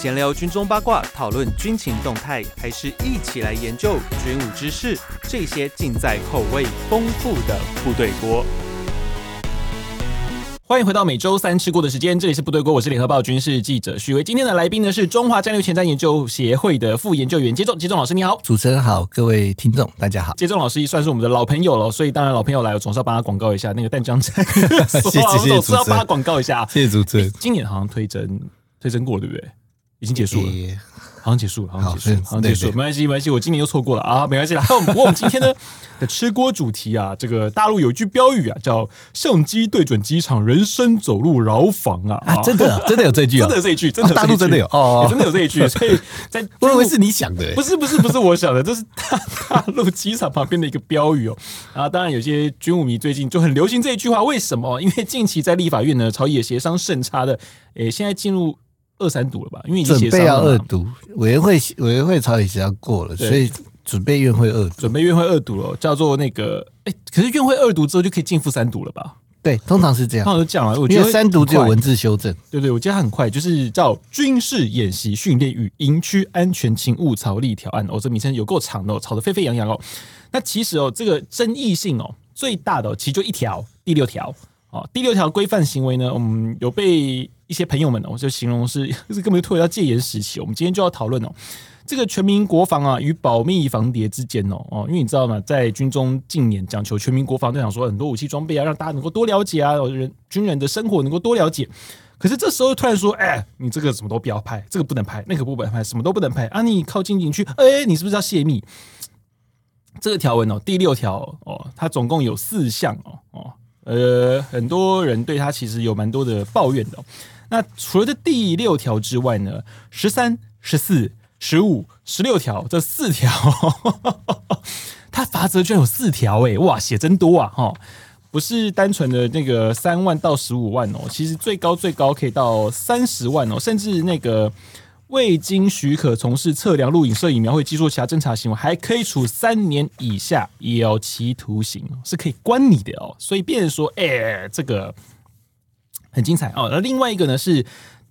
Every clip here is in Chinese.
闲聊军中八卦，讨论军情动态，还是一起来研究军武知识？这些尽在口味丰富的部队锅。欢迎回到每周三吃过的时间，这里是部队锅，我是联合报军事记者许巍。今天的来宾呢是中华战略前瞻研究协会的副研究员接仲，接仲老师你好，主持人好，各位听众大家好。接仲老师算是我们的老朋友了，所以当然老朋友来，我总是要帮他广告一下那个淡江站，谢谢谢谢，总是要帮他广告一下，谢谢主持人。今年好像推甄推甄过了，对不对？已经结束了。欸好像结束了，好像结束了，好，像结束了，没关系，没关系，我今年又错过了啊，没关系啦。不 过我们今天呢的吃锅主题啊，这个大陆有一句标语啊，叫“相机对准机场，人生走路牢房”啊，啊，真的，真的有这句，真的有这一句，真的，大陆真的有哦，真的有这一句，所以在我以为是你想的，不是，不是，不是我想的，这是大大陆机场旁边的一个标语哦。啊，当然有些军武迷最近就很流行这一句话，为什么？因为近期在立法院呢，朝野协商甚差的，诶，现在进入。二三读了吧？因为已经准备要二读，委员会委员会朝野协商过了，所以准备院会二读，准备院会二读了，叫做那个哎，可是院会二读之后就可以进复三读了吧？对，通常是这样，通常是这样啊。我觉得三读只有文字修正，对对，我觉得很快，就是叫军事演习训练与营区安全勤务条例条案哦，这名称有够长的哦，吵得沸沸扬扬哦。那其实哦，这个争议性哦最大的其实就一条，第六条哦，第六条规范行为呢，我们有被。一些朋友们呢，我就形容是，就 是根本就退回到戒严时期。我们今天就要讨论哦，这个全民国防啊与保密防谍之间哦哦，因为你知道吗，在军中近年讲求全民国防，都想说很多武器装备啊，让大家能够多了解啊，人军人的生活能够多了解。可是这时候突然说，哎，你这个什么都不要拍，这个不能拍，那个不能拍，什么都不能拍啊！你靠近进去，哎，你是不是要泄密？这个条文哦，第六条哦，它总共有四项哦哦，呃，很多人对他其实有蛮多的抱怨的。那除了这第六条之外呢，十三、十四、十五、十六条这四条，它罚则居然有四条哎，哇，写真多啊哈！不是单纯的那个三万到十五万哦，其实最高最高可以到三十万哦，甚至那个未经许可从事测量、录影、摄影、描绘、技术其他侦查行为，还可以处三年以下有期徒刑，是可以关你的哦。所以变成说，哎、这个。很精彩哦，而另外一个呢，是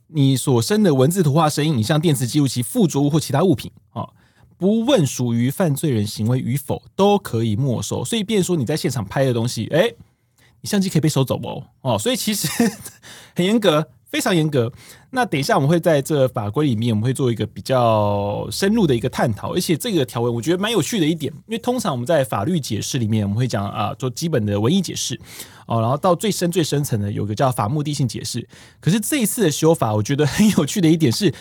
你所生的文字、图画、声音、影像、电磁记录器、附着物或其他物品啊，不问属于犯罪人行为与否，都可以没收。所以，变说你在现场拍的东西，哎、你相机可以被收走哦。哦，所以其实 很严格。非常严格。那等一下我们会在这法规里面，我们会做一个比较深入的一个探讨。而且这个条文我觉得蛮有趣的一点，因为通常我们在法律解释里面，我们会讲啊，做基本的文义解释哦，然后到最深最深层的有个叫法目的性解释。可是这一次的修法，我觉得很有趣的一点是，因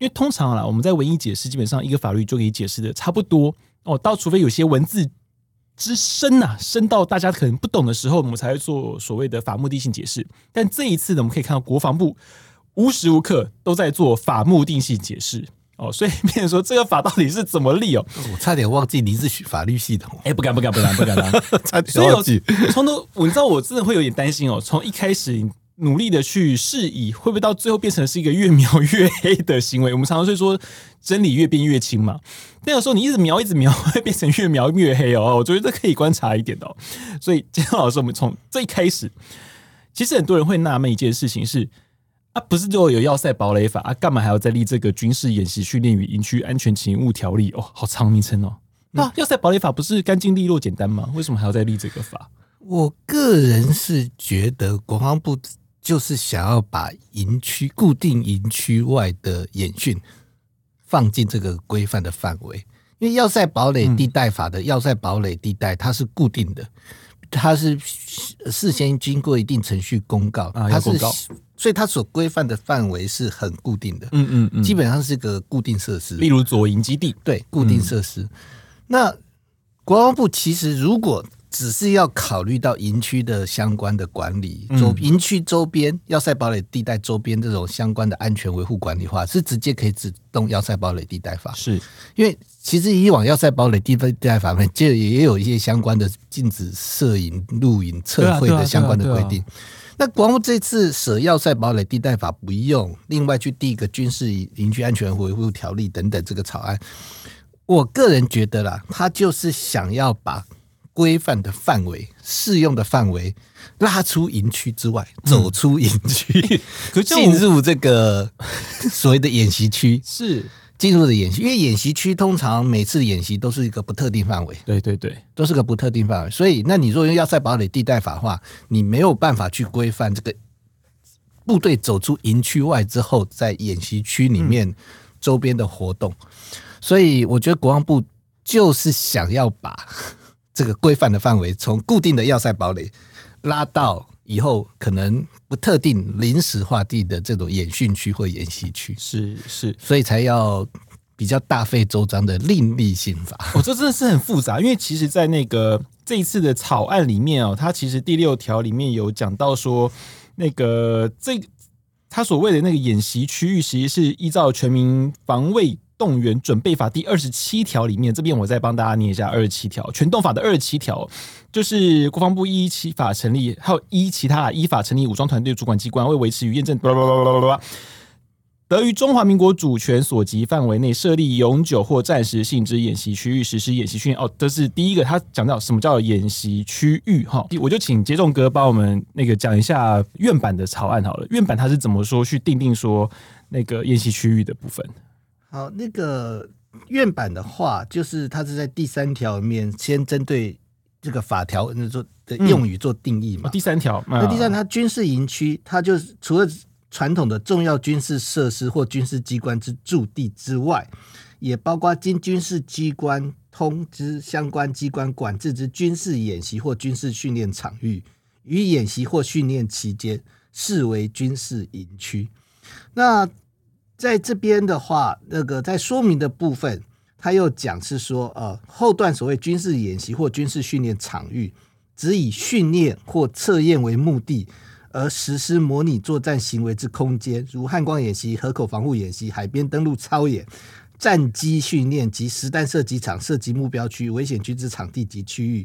为通常啊，我们在文义解释基本上一个法律就可以解释的差不多哦，到除非有些文字。之深呐、啊，深到大家可能不懂的时候，我们才会做所谓的法目的性解释。但这一次呢，我们可以看到国防部无时无刻都在做法目的性解释哦，所以变成说这个法到底是怎么立哦？我 差点忘记你是学法律系的，哎，不敢不敢不敢不敢当，差点忘记。从头，你知道我真的会有点担心哦，从一开始。努力的去释疑，会不会到最后变成是一个越描越黑的行为？我们常常会说真理越变越清嘛。但有时候你一直描一直描，会变成越描越黑哦。我觉得这可以观察一点的哦。所以今天老师，我们从最开始，其实很多人会纳闷一件事情是啊，不是就有要塞堡垒法啊，干嘛还要再立这个军事演习训练与营区安全勤务条例？哦，好长名称哦。那要塞堡垒法不是干净利落简单吗？为什么还要再立这个法？我个人是觉得国防部。就是想要把营区固定营区外的演训放进这个规范的范围，因为要塞堡垒地带法的要塞堡垒地带它是固定的，它是事先经过一定程序公告，它是所以它所规范的范围是很固定的，嗯嗯嗯，基本上是个固定设施，例如左营基地，对，固定设施。那国防部其实如果只是要考虑到营区的相关的管理，周营区周边要塞堡垒地带周边这种相关的安全维护管理化，是直接可以启动要塞堡垒地带法。是因为其实以往要塞堡垒地带地带法里面，就也有一些相关的禁止摄影、录影、测绘的相关的规定。那国防部这次舍要塞堡垒地带法不用，另外去递一个军事营区安全维护条例等等这个草案，我个人觉得啦，他就是想要把。规范的范围、适用的范围拉出营区之外，走出营区，可进入这个所谓的演习区是。进入的演习，因为演习区通常每次演习都是一个不特定范围，对对对，都是个不特定范围。所以，那你若用要塞堡垒地带法的话，你没有办法去规范这个部队走出营区外之后，在演习区里面周边的活动。嗯、所以，我觉得国防部就是想要把这个规范的范围从固定的要塞堡垒拉到以后可能。不特定临时划地的这种演训区或演习区，是是，所以才要比较大费周章的另立新法。哦，这真的是很复杂，因为其实，在那个 这一次的草案里面哦，它其实第六条里面有讲到说，那个这他所谓的那个演习区域，其实是依照全民防卫动员准备法第二十七条里面，这边我再帮大家念一下二十七条，全动法的二十七条，就是国防部依其法成立，还有依其他依法成立武装团队主管机关，为维持与验证，得于中华民国主权所及范围内设立永久或暂时性之演习区域，实施演习训练。哦，这是第一个，他讲到什么叫演习区域哈，我就请杰仲哥帮我们那个讲一下院版的草案好了，院版他是怎么说去定定说那个演习区域的部分。好，那个院版的话，就是它是在第三条里面先针对这个法条那做的用语做定义嘛。第三条，那第三，它军事营区，它就是除了传统的重要军事设施或军事机关之驻地之外，也包括经军事机关通知相关机关管制之军事演习或军事训练场域，与演习或训练期间视为军事营区。那在这边的话，那个在说明的部分，他又讲是说，呃，后段所谓军事演习或军事训练场域，只以训练或测验为目的而实施模拟作战行为之空间，如汉光演习、河口防护演习、海边登陆操演、战机训练及实弹射击场、射击目标区、危险区之场地及区域。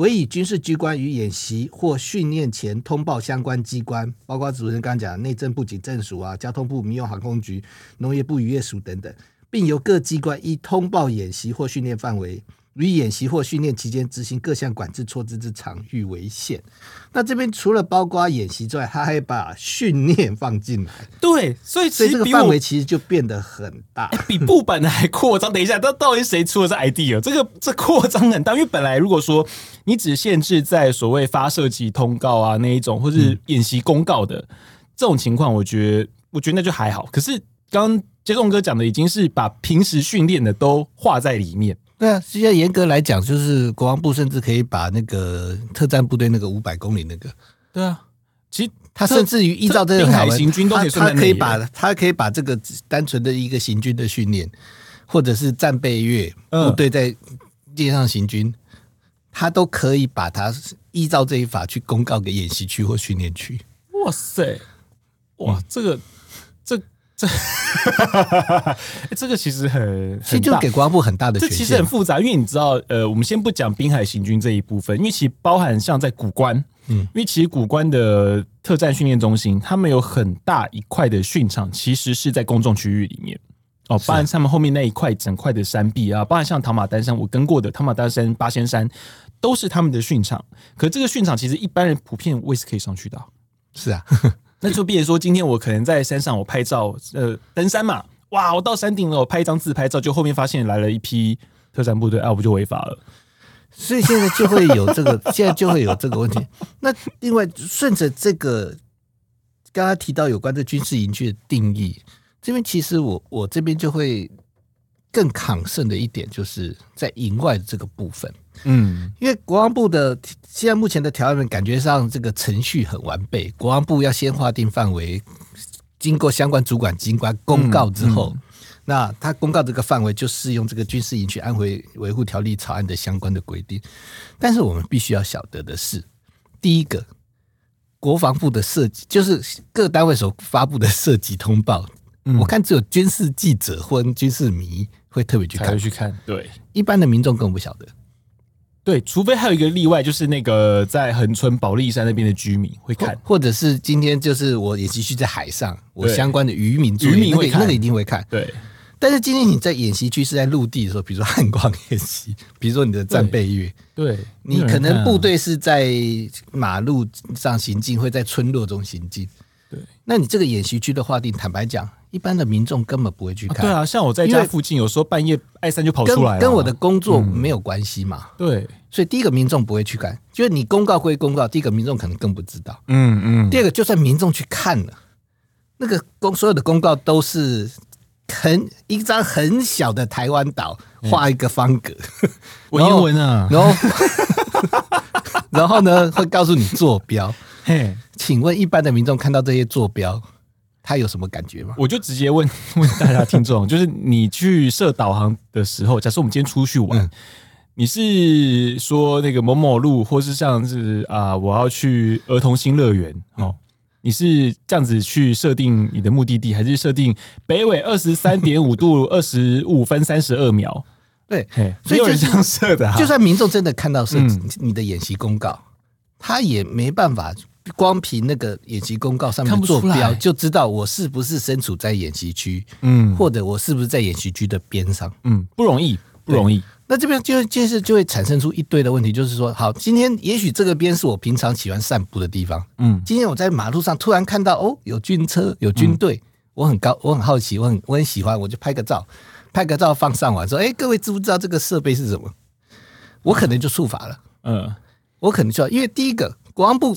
委以军事机关于演习或训练前通报相关机关，包括主持人刚刚讲内政部警政署啊、交通部民用航空局、农业部渔业署等等，并由各机关依通报演习或训练范围。于演习或训练期间执行各项管制措施之场域为限。那这边除了包括演习之外，他还把训练放进来。对，所以其实这个范围其实就变得很大，欸、比部本的还扩张。等一下，到到底谁出的这 idea？这个这扩张很大，因为本来如果说你只限制在所谓发射击通告啊那一种，或是演习公告的、嗯、这种情况，我觉得我觉得那就还好。可是刚刚杰栋哥讲的已经是把平时训练的都画在里面。对啊，现在严格来讲，就是国防部甚至可以把那个特战部队那个五百公里那个，对啊，其实他甚至于依照这个海行军都可以算，他可以把他可以把这个单纯的一个行军的训练，或者是战备月部队在街上行军，他都可以把它依照这一法去公告给演习区或训练区。哇塞，哇，这个。这，这个其实很，其实就给国防部很大的。这其实很复杂，因为你知道，呃，我们先不讲滨海行军这一部分，因为其实包含像在古关，嗯，因为其实古关的特战训练中心，他们有很大一块的训场，其实是在公众区域里面。哦，包含他们后面那一块整块的山壁啊，包含像唐马丹山，我跟过的唐马丹山、八仙山，都是他们的训场。可这个训场其实一般人普遍我也是可以上去的。是啊。那就比如说，今天我可能在山上，我拍照，呃，登山嘛，哇，我到山顶了，我拍一张自拍照，就后面发现来了一批特战部队，啊，我不就违法了？所以现在就会有这个，现在就会有这个问题。那另外顺着这个刚刚提到有关的军事营区的定义，这边其实我我这边就会更抗胜的一点，就是在营外的这个部分。嗯，因为国防部的现在目前的条文感觉上这个程序很完备，国防部要先划定范围，经过相关主管机关公告之后，嗯嗯、那他公告这个范围就适用这个军事营区安全维护条例草案的相关的规定。但是我们必须要晓得的是，第一个，国防部的设计就是各单位所发布的设计通报，嗯、我看只有军事记者或军事迷会特别去看，去看，对，一般的民众更不晓得。对，除非还有一个例外，就是那个在恒春保利山那边的居民会看，或者是今天就是我也继续在海上，我相关的渔民，渔民会看，那个一定会看。对，但是今天你在演习区是在陆地的时候，比如说汉光演习，比如说你的战备月，对，你可能部队是在马路上行进，会在村落中行进。对，那你这个演习区的划定，坦白讲，一般的民众根本不会去看。啊对啊，像我在家附近，有时候半夜艾三就跑出来了，跟我的工作没有关系嘛。嗯、对，所以第一个民众不会去看，就是你公告归公告，第一个民众可能更不知道。嗯嗯。第二个，就算民众去看了，那个公所有的公告都是很一张很小的台湾岛，画一个方格，文言文啊，然后 然后呢会告诉你坐标。嘿，请问一般的民众看到这些坐标，他有什么感觉吗？我就直接问问大家听众，就是你去设导航的时候，假设我们今天出去玩，嗯、你是说那个某某路，或是像是啊，我要去儿童新乐园哦，你是这样子去设定你的目的地，还是设定北纬二十三点五度 二十五分三十二秒？对，所以有人这样设的、啊。就算民众真的看到是你的演习公告，嗯、他也没办法。光凭那个演习公告上面的坐标，就知道我是不是身处在演习区，嗯，或者我是不是在演习区的边上，嗯，不容易，不容易。那这边就就是就会产生出一堆的问题，就是说，好，今天也许这个边是我平常喜欢散步的地方，嗯，今天我在马路上突然看到哦，有军车，有军队，嗯、我很高，我很好奇，我很我很喜欢，我就拍个照，拍个照放上网，说，哎、欸，各位知不知道这个设备是什么？我可能就触法了，嗯，我可能就要，因为第一个国防部。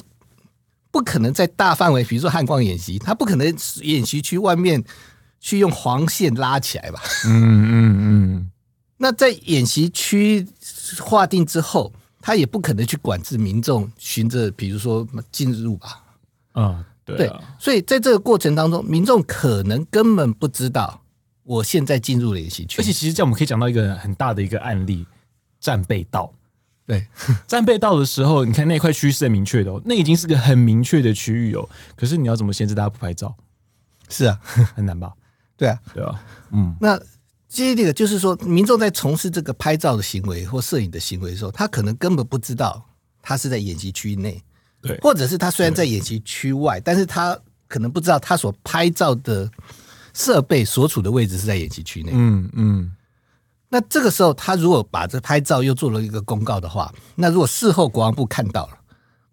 不可能在大范围，比如说汉光演习，他不可能演习区外面去用黄线拉起来吧？嗯嗯嗯。那在演习区划定之后，他也不可能去管制民众循着，比如说进入吧？啊，对所以在这个过程当中，民众可能根本不知道我现在进入了演习区。而且，其实这样我们可以讲到一个很大的一个案例：战备道。对，战备到的时候，你看那块区域是很明确的哦，那已经是个很明确的区域哦。可是你要怎么限制大家不拍照？是啊，很难吧？对啊，对啊，嗯。那接这个就是说，民众在从事这个拍照的行为或摄影的行为的时候，他可能根本不知道他是在演习区内，对，或者是他虽然在演习区外，但是他可能不知道他所拍照的设备所处的位置是在演习区内，嗯嗯。那这个时候，他如果把这拍照又做了一个公告的话，那如果事后国防部看到了，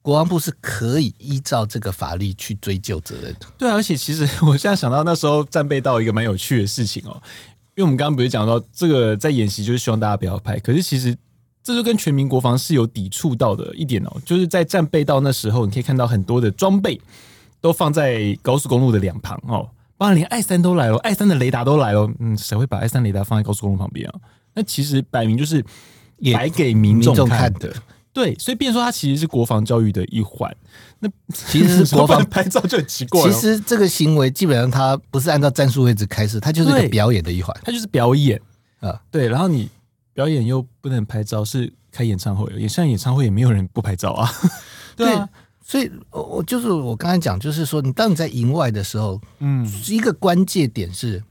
国防部是可以依照这个法律去追究责任的。对啊，而且其实我现在想到那时候战备道一个蛮有趣的事情哦，因为我们刚刚不是讲到这个在演习就是希望大家不要拍，可是其实这就跟全民国防是有抵触到的一点哦，就是在战备道那时候，你可以看到很多的装备都放在高速公路的两旁哦。当然，连艾三都来了，艾三的雷达都来了。嗯，谁会把艾三雷达放在高速公路旁边啊？那其实摆明就是摆给民众看的。对，所以变成说它其实是国防教育的一环。那其实是 国防拍照就很奇怪。其实这个行为基本上它不是按照战术位置开始，它就是一个表演的一环。它就是表演啊，对。然后你表演又不能拍照，是开演唱会，也像演唱会也没有人不拍照啊。对啊。所以，我我就是我刚才讲，就是说，你当你在营外的时候，嗯，一个关键点是，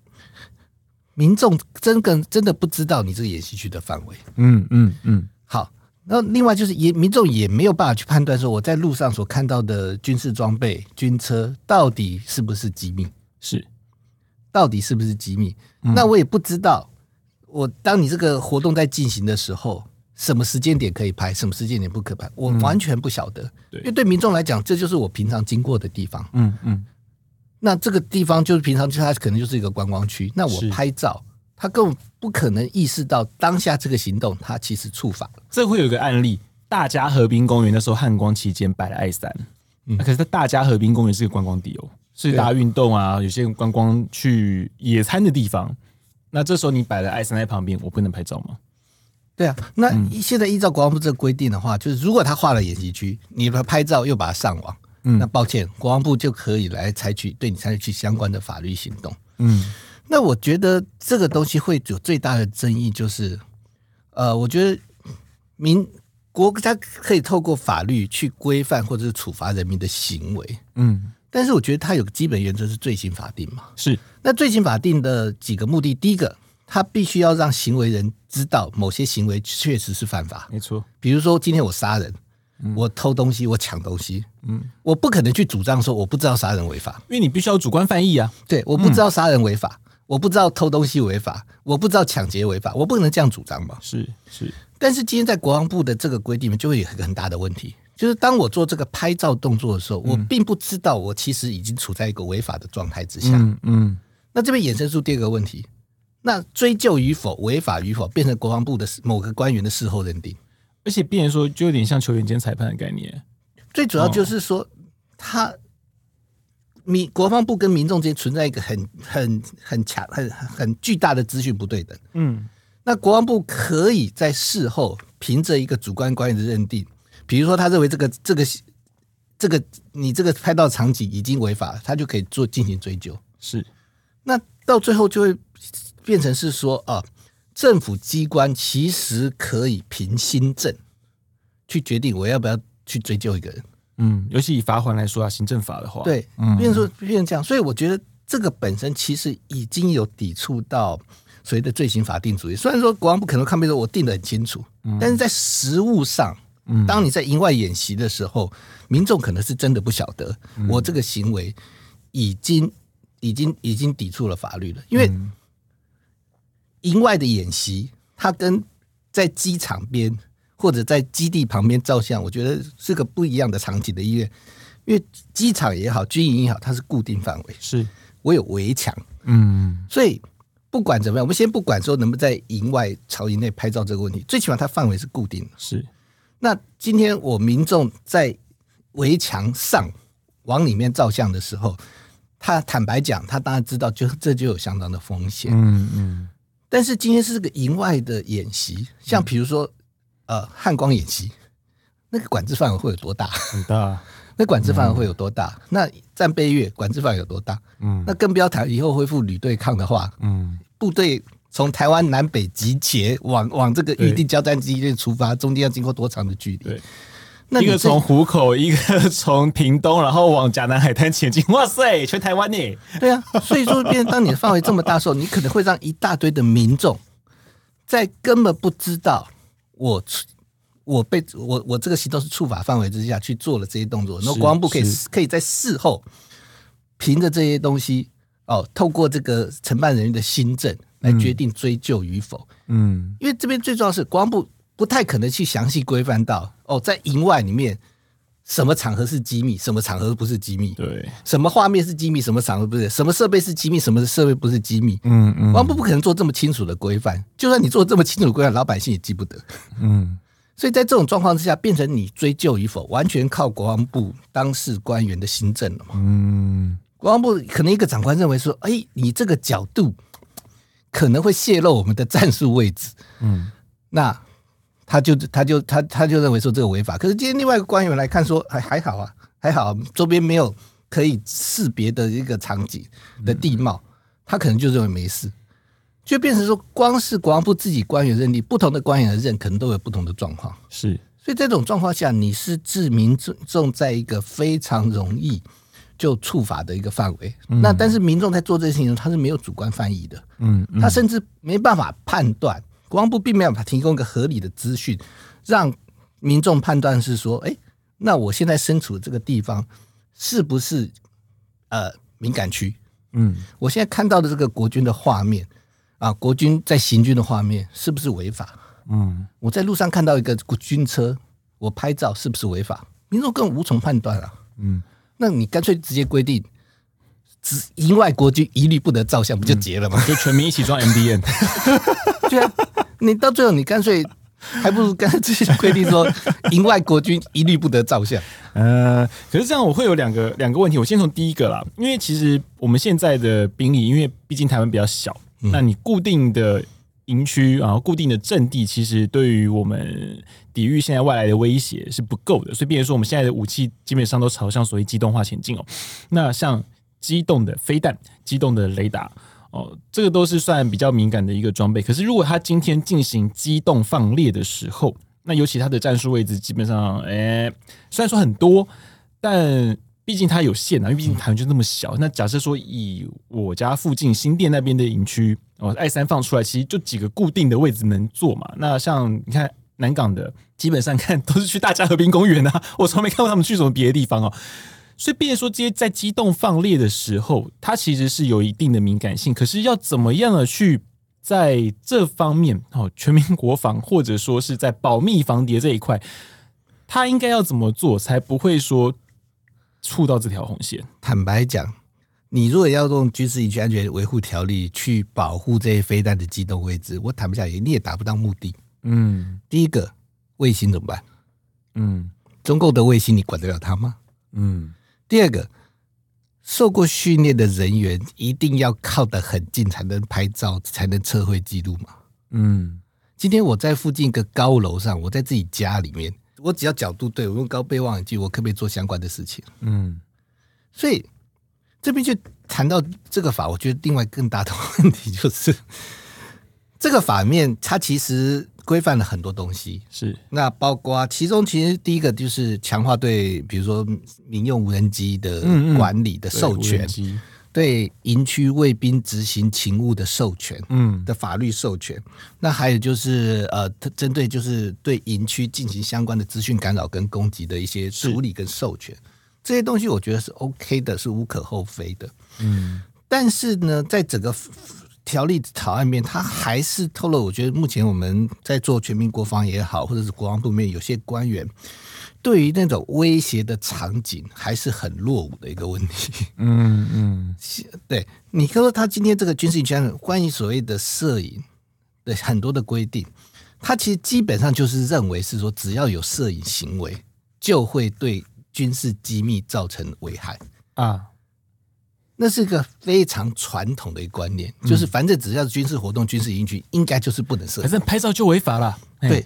民众真跟真的不知道你这个演习区的范围，嗯嗯嗯。好，那另外就是也民众也没有办法去判断说，我在路上所看到的军事装备、军车到底是不是机密？是，到底是不是机密？那我也不知道，我当你这个活动在进行的时候。什么时间点可以拍，什么时间点不可拍，我完全不晓得。嗯、对，因为对民众来讲，这就是我平常经过的地方。嗯嗯，那这个地方就是平常就，它可能就是一个观光区。那我拍照，他根本不可能意识到当下这个行动，它其实触法了。这会有一个案例：大家河滨公园那时候汉光期间摆了艾三，嗯，可是在大家河滨公园是个观光地哦，是大家运动啊，有些观光去野餐的地方。那这时候你摆了艾三在旁边，我不能拍照吗？对啊，那现在依照国防部这个规定的话，嗯、就是如果他画了演习区，你把拍照又把它上网，嗯，那抱歉，国防部就可以来采取对你采取相关的法律行动。嗯，那我觉得这个东西会有最大的争议，就是呃，我觉得民国家可以透过法律去规范或者是处罚人民的行为，嗯，但是我觉得它有个基本原则是罪行法定嘛，是。那罪行法定的几个目的，第一个。他必须要让行为人知道某些行为确实是犯法，没错。比如说，今天我杀人，嗯、我偷东西，我抢东西，嗯，我不可能去主张说我不知道杀人违法，因为你必须要主观犯意啊。对，我不知道杀人违法，嗯、我不知道偷东西违法，我不知道抢劫违法，我不能这样主张嘛？是是。但是今天在国防部的这个规定里面，就会有一个很大的问题，就是当我做这个拍照动作的时候，我并不知道我其实已经处在一个违法的状态之下。嗯嗯。那这边衍生出第二个问题，那追究与否、违法与否，变成国防部的某个官员的事后认定，而且变成说就有点像球员兼裁判的概念。最主要就是说，他民国防部跟民众之间存在一个很很很强、很很巨大的资讯不对等。嗯。那国防部可以在事后凭着一个主观官员的认定，比如说他认为这个这个这个你这个拍到场景已经违法，他就可以做进行追究。是，那到最后就会变成是说啊，政府机关其实可以凭心证去决定我要不要去追究一个人。嗯，尤其以罚锾来说啊，行政法的话，对，变成说变成这样，所以我觉得这个本身其实已经有抵触到。所谓的罪行法定主义，虽然说国王不可能看不说我定的很清楚，但是在实务上，当你在营外演习的时候，民众可能是真的不晓得我这个行为已经已经已经抵触了法律了，因为营外的演习，它跟在机场边或者在基地旁边照相，我觉得是个不一样的场景的医院，因为机场也好，军营也好，它是固定范围，是我有围墙，嗯，所以。不管怎么样，我们先不管说能不能在营外朝营内拍照这个问题，最起码它范围是固定的。是，那今天我民众在围墙上往里面照相的时候，他坦白讲，他当然知道就，就这就有相当的风险。嗯嗯。但是今天是个营外的演习，像比如说、嗯、呃汉光演习，那个管制范围会有多大？很大。那管制范围会有多大？嗯、那战备月管制范围有多大？嗯，那更不要谈以后恢复旅对抗的话，嗯，部队从台湾南北集结，往往这个预定交战基地点出发，中间要经过多长的距离？一个从湖口，一个 从屏东，然后往甲南海滩前进。哇塞，全台湾呢？对啊，所以说，变当你的范围这么大的时候，你可能会让一大堆的民众在根本不知道我。我被我我这个行动是触法范围之下去做了这些动作，那国防部可以可以在事后凭着这些东西哦，透过这个承办人员的新政来决定追究与否。嗯，因为这边最重要是国防部不太可能去详细规范到哦，在营外里面什么场合是机密，什么场合不是机密，对，什么画面是机密，什么场合不是，什么设备是机密，什么设备不是机密。嗯嗯，国防部不可能做这么清楚的规范，就算你做这么清楚的规范，老百姓也记不得。嗯。所以在这种状况之下，变成你追究与否，完全靠国防部当事官员的心政了嘛？嗯，国防部可能一个长官认为说：“哎，你这个角度可能会泄露我们的战术位置。”嗯，那他就他就他他就认为说这个违法。可是今天另外一个官员来看说：“还还好啊，还好，周边没有可以识别的一个场景的地貌，他可能就认为没事。”就变成说，光是国防部自己官员认定，不同的官员的认可能都有不同的状况。是，所以这种状况下，你是置民众在一个非常容易就触法的一个范围。嗯、那但是民众在做这些事情，他是没有主观翻译的。嗯，嗯，他甚至没办法判断，国防部并没有提供一个合理的资讯，让民众判断是说，哎，那我现在身处的这个地方是不是呃敏感区？嗯，我现在看到的这个国军的画面。啊，国军在行军的画面是不是违法？嗯，我在路上看到一个军车，我拍照是不是违法？民众更无从判断了。嗯，那你干脆直接规定，只营外国军一律不得照相，不就结了吗？嗯、就全民一起装 MDN，。对啊，你到最后你干脆还不如干脆规定说，营外国军一律不得照相。呃，可是这样我会有两个两个问题，我先从第一个啦，因为其实我们现在的兵力，因为毕竟台湾比较小。那你固定的营区，然后固定的阵地，其实对于我们抵御现在外来的威胁是不够的，所以，比如说我们现在的武器基本上都朝向所谓机动化前进哦。那像机动的飞弹、机动的雷达哦，这个都是算比较敏感的一个装备。可是，如果他今天进行机动放列的时候，那尤其他的战术位置基本上，哎，虽然说很多，但毕竟它有限啊，因为毕竟台湾就那么小。那假设说以我家附近新店那边的营区哦，爱三放出来，其实就几个固定的位置能做嘛。那像你看南港的，基本上看都是去大佳河滨公园啊，我从没看过他们去什么别的地方哦。所以，变成说这些在机动放列的时候，它其实是有一定的敏感性。可是要怎么样的去在这方面哦，全民国防或者说是在保密防谍这一块，他应该要怎么做才不会说触到这条红线？坦白讲，你如果要用军事营区安全维护条例去保护这些飞弹的机动位置，我坦不下来，你也达不到目的。嗯，第一个卫星怎么办？嗯，中共的卫星你管得了它吗？嗯，第二个，受过训练的人员一定要靠得很近才能拍照，才能测绘记录嘛？嗯，今天我在附近一个高楼上，我在自己家里面，我只要角度对，我用高倍望远镜，我可不可以做相关的事情？嗯，所以这边就谈到这个法，我觉得另外更大的问题就是这个法面，它其实。规范了很多东西，是那包括其中，其实第一个就是强化对，比如说民用无人机的管理的授权，嗯嗯、对营区卫兵执行勤务的授权，嗯，的法律授权。嗯、那还有就是呃，针对就是对营区进行相关的资讯干扰跟攻击的一些处理跟授权，这些东西我觉得是 OK 的，是无可厚非的。嗯，但是呢，在整个。条例草案面，它还是透露。我觉得目前我们在做全民国防也好，或者是国防部面，有些官员对于那种威胁的场景还是很落伍的一个问题。嗯嗯，对，你说他今天这个军事营区关于所谓的摄影的很多的规定，他其实基本上就是认为是说，只要有摄影行为，就会对军事机密造成危害啊。那是一个非常传统的一个观念，就是反正只要是军事活动、军事营区，应该就是不能摄。反正拍照就违法了。对，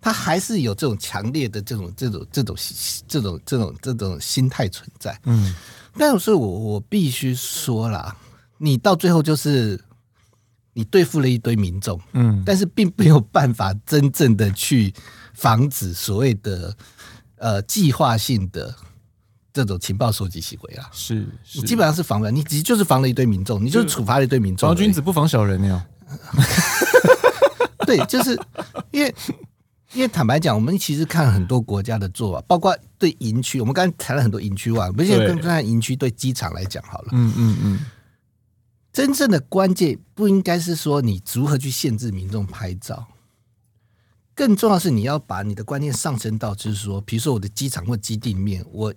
他还是有这种强烈的这种、这种、这种、这种、这种、这种心态存在。嗯，但是我我必须说啦，你到最后就是你对付了一堆民众，嗯，但是并没有办法真正的去防止所谓的呃计划性的。这种情报收集行为啊，是，是你基本上是防了，你只就是防了一堆民众，你就是处罚了一堆民众。防君子不防小人呀。对，就是因为因为坦白讲，我们其实看很多国家的做法，包括对营区，我们刚才谈了很多营区外，我们现在跟看营区对机场来讲好了。嗯嗯嗯。真正的关键不应该是说你如何去限制民众拍照，更重要是你要把你的观念上升到，就是说，比如说我的机场或基地里面，我。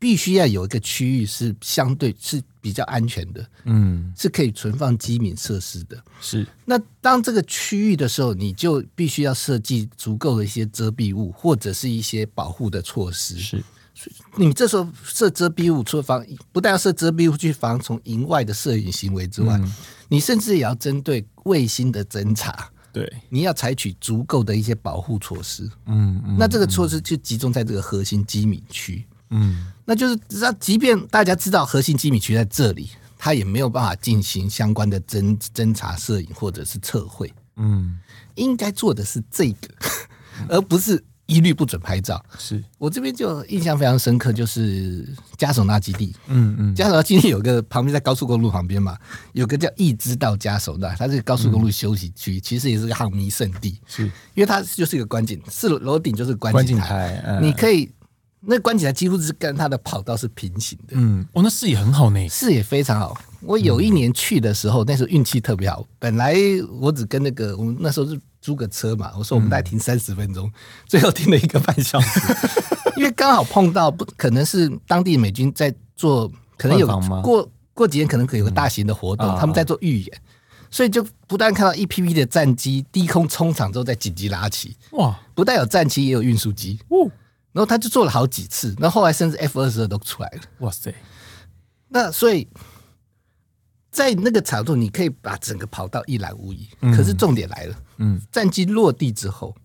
必须要有一个区域是相对是比较安全的，嗯，是可以存放机敏设施的。是，那当这个区域的时候，你就必须要设计足够的一些遮蔽物，或者是一些保护的措施。是，你这时候设遮蔽物，除了防不但要设遮蔽物去防从营外的摄影行为之外，嗯，你甚至也要针对卫星的侦查，对，你要采取足够的一些保护措施。嗯嗯，那这个措施就集中在这个核心机敏区。嗯，那就是只要，即便大家知道核心机密区在这里，他也没有办法进行相关的侦侦查、摄影或者是测绘。嗯，应该做的是这个，而不是一律不准拍照。是我这边就印象非常深刻，就是加手纳基地。嗯嗯，加手纳基地有个旁边在高速公路旁边嘛，有个叫一支道加手纳，它是高速公路休息区，其实也是个航迷圣地。是因为它就是一个观景，四楼顶就是观景台，台你可以。那关起来几乎是跟它的跑道是平行的，嗯，哦，那视野很好呢，视野非常好。我有一年去的时候，嗯、那时候运气特别好。本来我只跟那个我们那时候是租个车嘛，我说我们大概停三十分钟，嗯、最后停了一个半小时，因为刚好碰到不可能是当地美军在做，可能有过过几天可能可有个大型的活动，嗯、他们在做预演，所以就不但看到一批批的战机低空冲场之后再紧急拉起，哇，不但有战机也有运输机，哦然后他就做了好几次，那后来甚至 F 二十二都出来了。哇塞！那所以在那个角度，你可以把整个跑道一览无遗。嗯、可是重点来了，嗯，战机落地之后，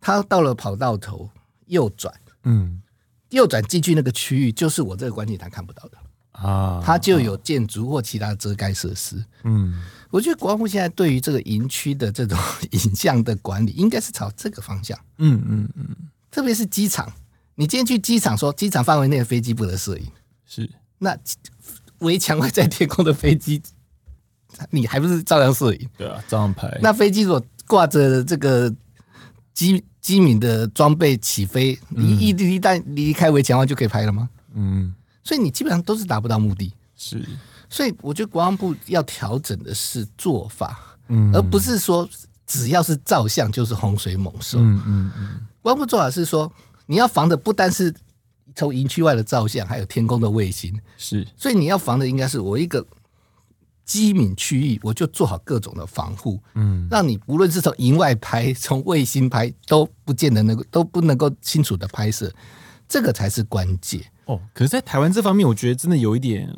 他到了跑道头右转，嗯，右转进去那个区域，就是我这个观景台看不到的啊。它就有建筑或其他遮盖设施。嗯，我觉得国防部现在对于这个营区的这种 影像的管理，应该是朝这个方向。嗯嗯嗯。嗯特别是机场，你今天去机场说机场范围内的飞机不能摄影，是那围墙外在天空的飞机，你还不是照样摄影？对啊，照样拍。那飞机如果挂着这个机机敏的装备起飞，你一一旦离开围墙外就可以拍了吗？嗯，所以你基本上都是达不到目的。是，所以我觉得国防部要调整的是做法，嗯，而不是说只要是照相就是洪水猛兽。嗯嗯嗯，国防部做法是说，你要防的不单是从营区外的照相，还有天空的卫星。是，所以你要防的应该是我一个。机敏区域，我就做好各种的防护，嗯，让你无论是从营外拍，从卫星拍，都不见得能够都不能够清楚的拍摄，这个才是关键哦。可是，在台湾这方面，我觉得真的有一点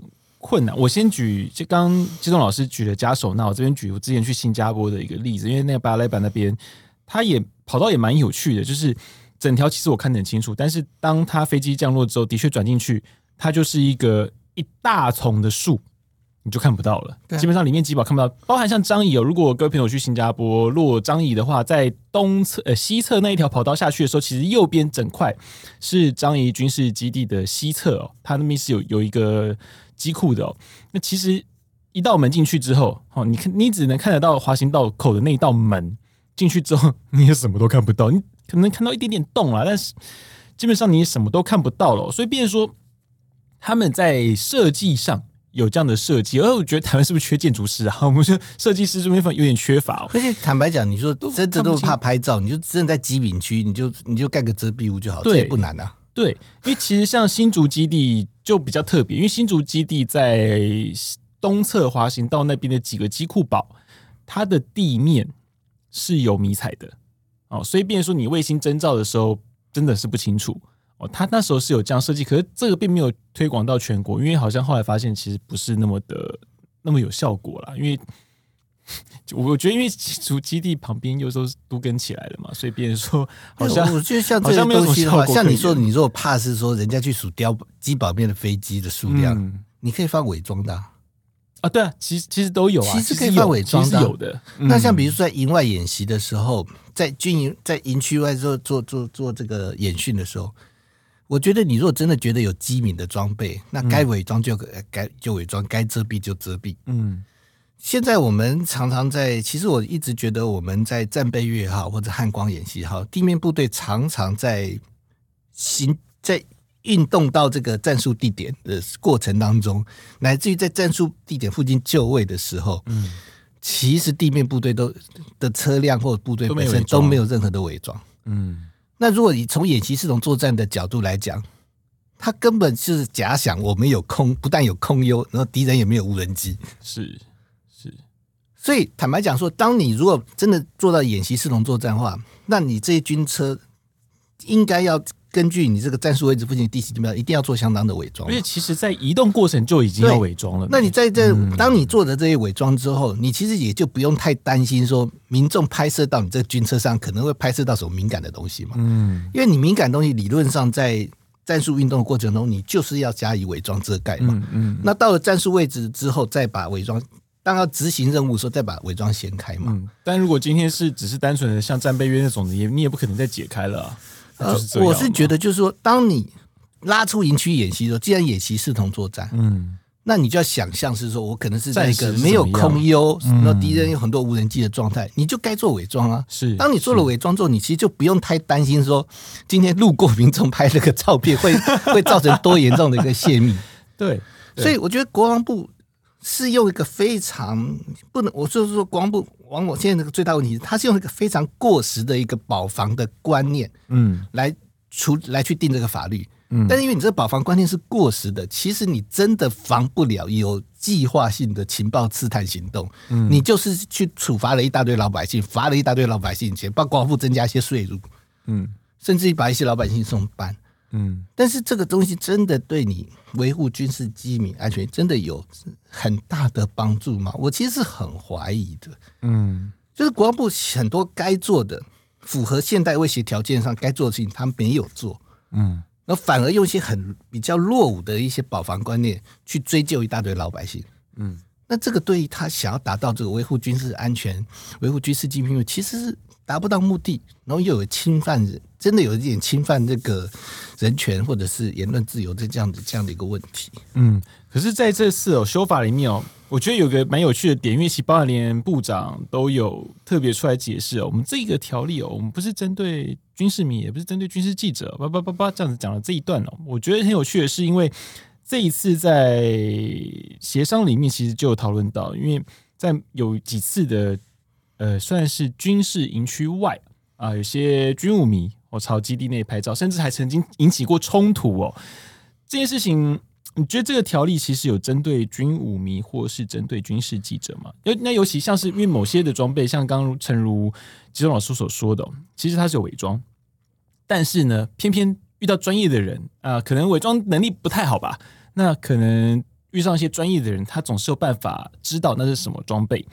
困难。我先举，就刚刚基隆老师举的假手纳，那我这边举我之前去新加坡的一个例子，因为那个巴莱版那边，它也跑道也蛮有趣的，就是整条其实我看得很清楚，但是当它飞机降落之后，的确转进去，它就是一个一大丛的树。你就看不到了，基本上里面几宝看不到，包含像张仪哦。如果各位朋友去新加坡，如果樟宜的话，在东侧呃西侧那一条跑道下去的时候，其实右边整块是张仪军事基地的西侧哦，它那边是有有一个机库的哦。那其实一道门进去之后，哦，你看你只能看得到滑行道口的那一道门，进去之后你也什么都看不到，你可能看到一点点洞啊，但是基本上你什么都看不到了。所以，变成说他们在设计上。有这样的设计，而我觉得台湾是不是缺建筑师啊？我们说设计师这边有点缺乏哦。而且坦白讲，你说真的都怕拍照，你就真的在机敏区，你就你就盖个遮蔽物就好，这也不难啊。对，因为其实像新竹基地就比较特别，因为新竹基地在东侧滑行道那边的几个机库堡，它的地面是有迷彩的哦，所以变说你卫星征兆的时候真的是不清楚。哦，他那时候是有这样设计，可是这个并没有推广到全国，因为好像后来发现其实不是那么的那么有效果啦。因为 我觉得，因为主基地旁边有时候都跟起来了嘛，所以别人说好像我觉得像这个东西的话，像你说，你说我怕是说人家去数碉机堡面的飞机的数量，嗯、你可以放伪装的啊，啊，对啊，其实其实都有啊，其实可以放伪装的，有的。嗯、那像比如说在营外演习的时候，在军营在营区外做做做做这个演训的时候。我觉得你如果真的觉得有机敏的装备，那该伪装就该就伪装，该遮蔽就遮蔽。嗯，现在我们常常在，其实我一直觉得我们在战备月号或者汉光演习号，地面部队常常在行在运动到这个战术地点的过程当中，乃至于在战术地点附近就位的时候，嗯，其实地面部队都的车辆或者部队本身都没有任何的伪装，嗯。那如果你从演习系统作战的角度来讲，他根本就是假想我们有空，不但有空优，然后敌人也没有无人机。是是，所以坦白讲说，当你如果真的做到演习视同作战的话，那你这些军车应该要。根据你这个战术位置附近的地形怎么样，一定要做相当的伪装。因为其实，在移动过程就已经要伪装了。那你在这，当你做的这些伪装之后，你其实也就不用太担心说民众拍摄到你这军车上可能会拍摄到什么敏感的东西嘛。嗯，因为你敏感东西理论上在战术运动的过程中，你就是要加以伪装遮盖嘛。嗯嗯。那到了战术位置之后，再把伪装，当要执行任务的时候，再把伪装掀开嘛。嗯。但如果今天是只是单纯的像战备约那种的，也你也不可能再解开了啊。呃，我是觉得，就是说，当你拉出营区演习的时候，既然演习视同作战，嗯，那你就要想象是说，我可能是在一个没有空优，然后敌人有很多无人机的状态，你就该做伪装啊。是，当你做了伪装之后，你其实就不用太担心说，今天路过民众拍了个照片会 会造成多严重的一个泄密。对，所以我觉得国防部是用一个非常不能，我就是说国防部。往往现在这个最大问题是，他是用一个非常过时的一个保房的观念，嗯，来出来去定这个法律，嗯，但是因为你这个保房观念是过时的，其实你真的防不了有计划性的情报刺探行动，嗯，你就是去处罚了一大堆老百姓，罚了一大堆老百姓钱，帮国防部增加一些税入，嗯，甚至于把一些老百姓送办。嗯，但是这个东西真的对你维护军事机密安全真的有很大的帮助吗？我其实是很怀疑的。嗯，就是国防部很多该做的、符合现代威胁条件上该做的事情，他没有做。嗯，那反而用一些很比较落伍的一些保防观念去追究一大堆老百姓。嗯，那这个对于他想要达到这个维护军事安全、维护军事机密，其实是。达不到目的，然后又有侵犯人，真的有一点侵犯这个人权或者是言论自由的这样子这样的一个问题。嗯，可是在这次哦修法里面哦，我觉得有个蛮有趣的点，因为其包含连部长都有特别出来解释哦，我们这个条例哦，我们不是针对军事迷，也不是针对军事记者，叭叭叭叭这样子讲了这一段哦，我觉得很有趣的是，因为这一次在协商里面，其实就有讨论到，因为在有几次的呃，算是军事营区外啊，有些军武迷哦朝基地内拍照，甚至还曾经引起过冲突哦。这件事情，你觉得这个条例其实有针对军武迷，或是针对军事记者吗？那那尤其像是因为某些的装备，像刚陈如吉中老师所说的，其实它是有伪装，但是呢，偏偏遇到专业的人啊、可能伪装能力不太好吧。那可能遇上一些专业的人，他总是有办法知道那是什么装备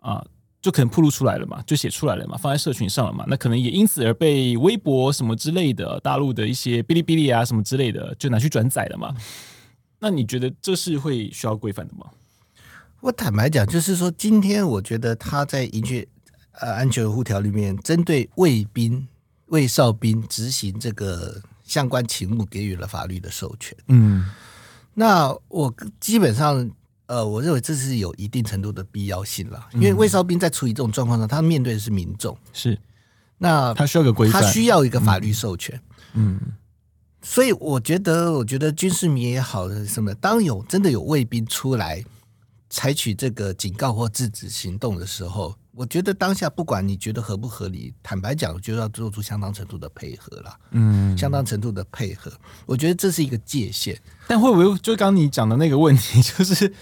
啊，就可能铺露出来了嘛，就写出来了嘛，放在社群上了嘛。那可能也因此而被微博什么之类的，大陆的一些哔哩哔哩啊什么之类的，就拿去转载了嘛。那你觉得这是会需要规范的吗？我坦白讲，就是说，今天我觉得他在一句呃安全维护条里面，针对卫兵、卫哨兵执行这个相关勤务，给予了法律的授权。嗯。那我基本上，呃，我认为这是有一定程度的必要性了，因为卫哨兵在处理这种状况上，他面对的是民众，是。那他需要个规，他需要一个法律授权，嗯，所以我觉得，我觉得军事迷也好，什么，当有真的有卫兵出来采取这个警告或制止行动的时候。我觉得当下不管你觉得合不合理，坦白讲，就要做出相当程度的配合了。嗯，相当程度的配合，我觉得这是一个界限。但会不会就刚你讲的那个问题，就是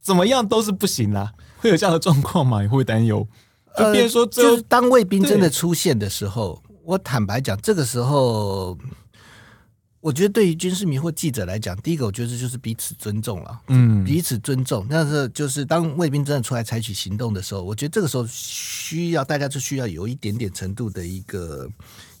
怎么样都是不行啦？会有这样的状况吗？你会担忧？就别说，就是当卫兵真的出现的时候，我坦白讲，这个时候。我觉得对于军事迷或记者来讲，第一个我觉得就是彼此尊重了，嗯，彼此尊重。但是就是当卫兵真的出来采取行动的时候，我觉得这个时候需要大家就需要有一点点程度的一个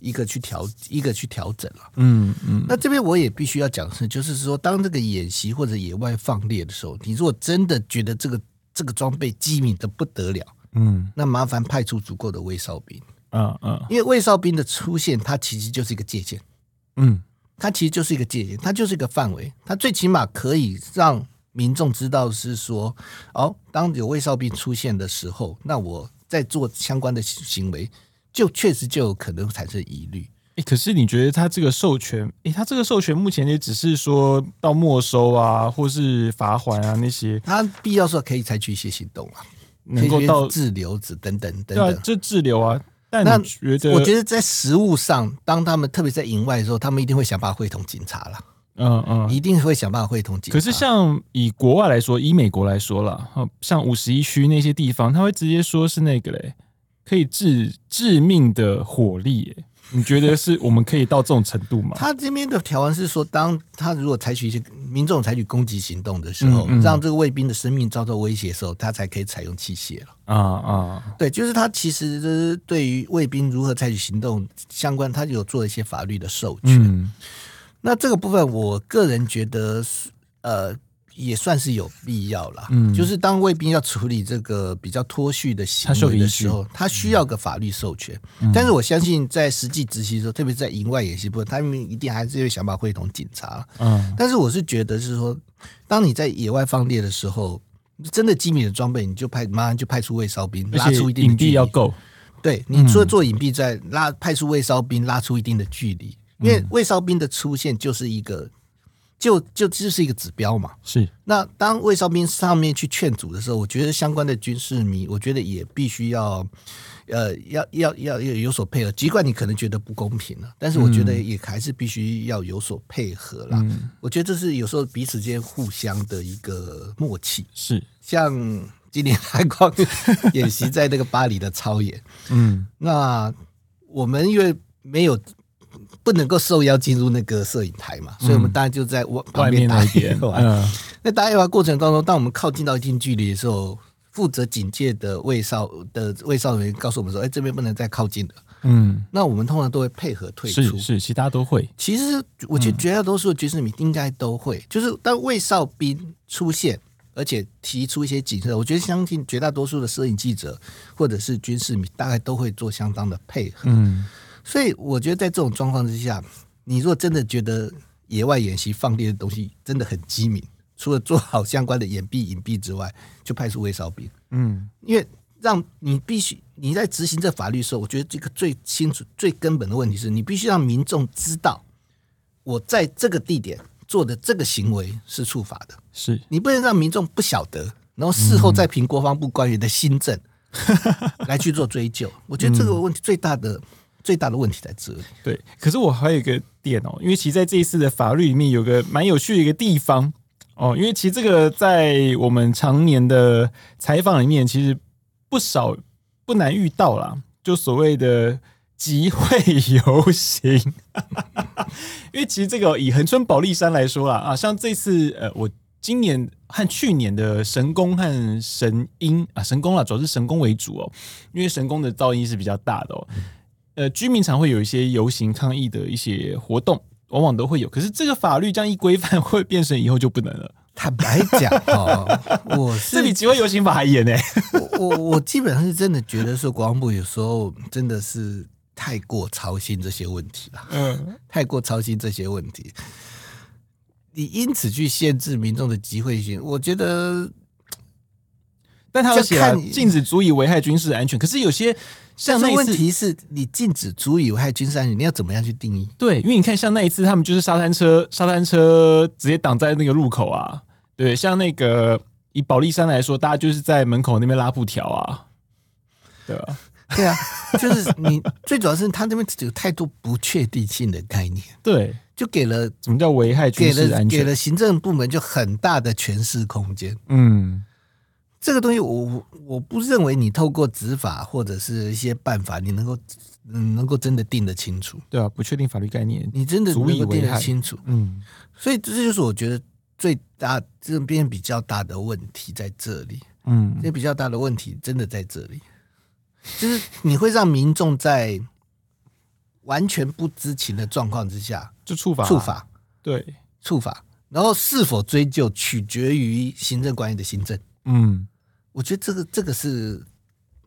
一个去调一个去调整了，嗯嗯。那这边我也必须要讲是，就是说当这个演习或者野外放猎的时候，你如果真的觉得这个这个装备机敏的不得了，嗯，那麻烦派出足够的卫哨兵，嗯嗯，因为卫哨兵的出现，它其实就是一个界限，嗯。它其实就是一个界限，它就是一个范围，它最起码可以让民众知道是说，哦，当有卫哨兵出现的时候，那我在做相关的行为，就确实就有可能产生疑虑。哎，可是你觉得他这个授权，哎，他这个授权目前也只是说到没收啊，或是罚款啊那些，他必要时候可以采取一些行动啊，能够到滞留子等等等等，对啊，就滞留啊。那我觉得在实物上，当他们特别在营外的时候，他们一定会想办法会同警察了。嗯嗯，一定会想办法会同警察。可是像以国外来说，以美国来说了，像五十一区那些地方，他会直接说是那个嘞，可以致致命的火力，哎。你觉得是我们可以到这种程度吗？他这边的条文是说，当他如果采取一些民众采取攻击行动的时候，嗯嗯、让这个卫兵的生命遭到威胁的时候，他才可以采用器械了。啊啊，对，就是他其实对于卫兵如何采取行动相关，他有做一些法律的授权。嗯、那这个部分，我个人觉得是呃。也算是有必要啦，嗯，就是当卫兵要处理这个比较脱序的行为的时候，他需要个法律授权。嗯、但是我相信在实际执行的时候，特别在营外演习部分，他们一定还是会想办法会同警察。嗯，但是我是觉得是说，当你在野外放猎的时候，真的机密的装备，你就派马上就派出卫哨兵，拉出一定的距离，隐蔽要够。对，你除了做隐蔽，在拉派出卫哨兵，拉出一定的距离，因为卫哨兵的出现就是一个。就就这是一个指标嘛，是。那当魏少兵上面去劝阻的时候，我觉得相关的军事迷，我觉得也必须要，呃，要要要要有所配合。尽管你可能觉得不公平了，但是我觉得也还是必须要有所配合啦。嗯、我觉得这是有时候彼此间互相的一个默契。是，像今年海光 演习在那个巴黎的操演，嗯，那我们因为没有。不能够受邀进入那个摄影台嘛，所以我们大家就在外面打野玩。嗯、那打野玩过程当中，当我们靠近到一定距离的时候，负责警戒的卫哨的卫哨人员告诉我们说：“哎，这边不能再靠近了。”嗯，那我们通常都会配合退出。是是，其他都会。其实我觉得绝大多数的军事迷应该都会，嗯、就是当卫哨兵出现，而且提出一些警示，我觉得相信绝大多数的摄影记者或者是军事迷，大概都会做相当的配合。嗯。所以我觉得在这种状况之下，你如果真的觉得野外演习放电的东西真的很机敏，除了做好相关的掩蔽隐蔽之外，就派出卫哨兵。嗯，因为让你必须你在执行这法律的时候，我觉得这个最清楚、最根本的问题是你必须让民众知道，我在这个地点做的这个行为是触法的，是你不能让民众不晓得，然后事后再凭国防部官员的新政 来去做追究。我觉得这个问题最大的、嗯、最大的问题在这里。对，可是我还有一个点哦，因为其实在这一次的法律里面有个蛮有趣的一个地方哦，因为其实这个在我们常年的采访里面，其实不少不难遇到啦，就所谓的。集会游行，因为其实这个以恒春保利山来说啦，啊，像这次呃，我今年和去年的神功和神鹰啊，神功啦，主要是神功为主哦，因为神功的噪音是比较大的哦，呃，居民常会有一些游行抗议的一些活动，往往都会有。可是这个法律这样一规范，会变成以后就不能了。坦白讲哦，我是 这比集会游行法还严呢。我我我基本上是真的觉得说，国防部有时候真的是。太过操心这些问题了，嗯，太过操心这些问题，你因此去限制民众的集会性，我觉得，但他要写禁止足以危害军事安全。可是有些像那问题是你禁止足以危害军事安全，你要怎么样去定义？对，因为你看像那一次，他们就是沙滩车，沙滩车直接挡在那个路口啊。对，像那个以保利山来说，大家就是在门口那边拉布条啊，对吧？对啊，就是你最主要是他那边有太多不确定性的概念，对，就给了什么叫危害军事安全，给了给了行政部门就很大的诠释空间。嗯，这个东西我我不认为你透过执法或者是一些办法，你能够嗯能够真的定得清楚。对啊，不确定法律概念，你真的能够定得清楚。嗯，所以这就是我觉得最大这边比较大的问题在这里。嗯，这比较大的问题真的在这里。就是你会让民众在完全不知情的状况之下就处罚处罚，对，处罚，然后是否追究取决于行政官员的行政。嗯，我觉得这个这个是。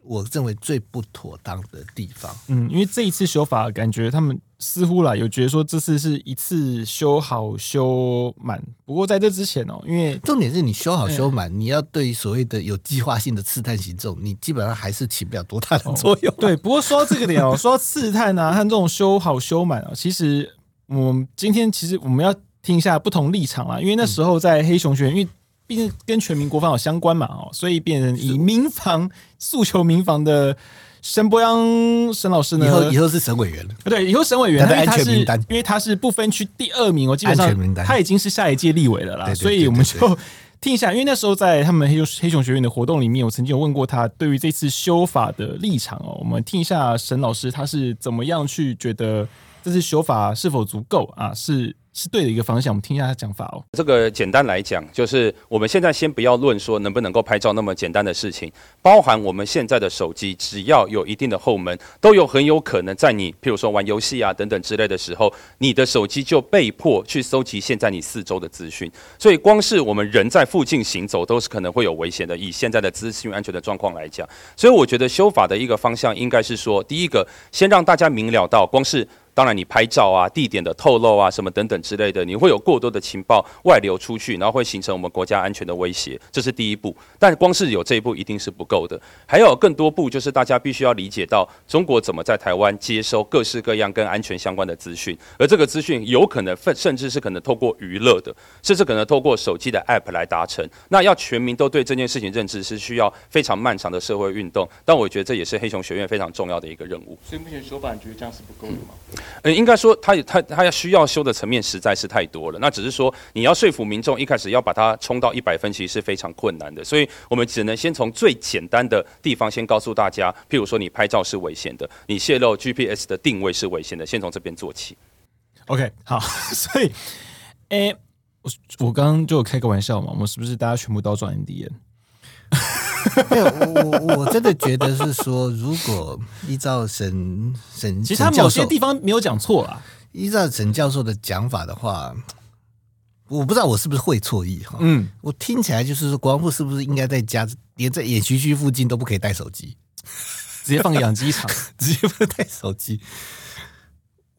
我认为最不妥当的地方，嗯，因为这一次修法，感觉他们似乎啦有觉得说这次是一次修好修满。不过在这之前哦，因为重点是你修好修满，你要对所谓的有计划性的刺探行动，你基本上还是起不了多大的作用。对，不过说到这个点哦，说到刺探啊和这种修好修满啊，其实我们今天其实我们要听一下不同立场啦，因为那时候在黑熊学院，因为。毕竟跟全民国防有相关嘛，哦，所以变成以民防诉求民防的沈伯洋沈老师呢，以后以后是省委员了，对，以后省委员，他的安全名单，因为他是不分区第二名，我基本上他已经是下一届立委了啦，所以我们就 听一下，因为那时候在他们黑熊黑熊学院的活动里面，我曾经有问过他对于这次修法的立场哦，我们听一下沈老师他是怎么样去觉得这次修法是否足够啊？是。是对的一个方向，我们听一下他讲法哦。这个简单来讲，就是我们现在先不要论说能不能够拍照那么简单的事情，包含我们现在的手机，只要有一定的后门，都有很有可能在你，譬如说玩游戏啊等等之类的时候，你的手机就被迫去搜集现在你四周的资讯。所以光是我们人在附近行走，都是可能会有危险的。以现在的资讯安全的状况来讲，所以我觉得修法的一个方向应该是说，第一个先让大家明了到，光是。当然，你拍照啊、地点的透露啊、什么等等之类的，你会有过多的情报外流出去，然后会形成我们国家安全的威胁，这是第一步。但光是有这一步一定是不够的，还有更多步，就是大家必须要理解到中国怎么在台湾接收各式各样跟安全相关的资讯，而这个资讯有可能甚至是可能透过娱乐的，甚至可能透过手机的 App 来达成。那要全民都对这件事情认知，是需要非常漫长的社会运动。但我觉得这也是黑熊学院非常重要的一个任务。所以目前修法，你觉得这样是不够的吗？呃，应该说他他他要需要修的层面实在是太多了。那只是说你要说服民众一开始要把它冲到一百分，其实是非常困难的。所以我们只能先从最简单的地方先告诉大家，譬如说你拍照是危险的，你泄露 GPS 的定位是危险的，先从这边做起。OK，好，所以，哎，我我刚刚就开个玩笑嘛，我们是不是大家全部都转 NDN？我我真的觉得是说，如果依照沈沈，其实他某些地方没有讲错啊。依照沈教授的讲法的话，我不知道我是不是会错意哈。嗯，我听起来就是说，国防部是不是应该在家，连在演习区附近都不可以带手机，直接放养鸡场，直接不带手机。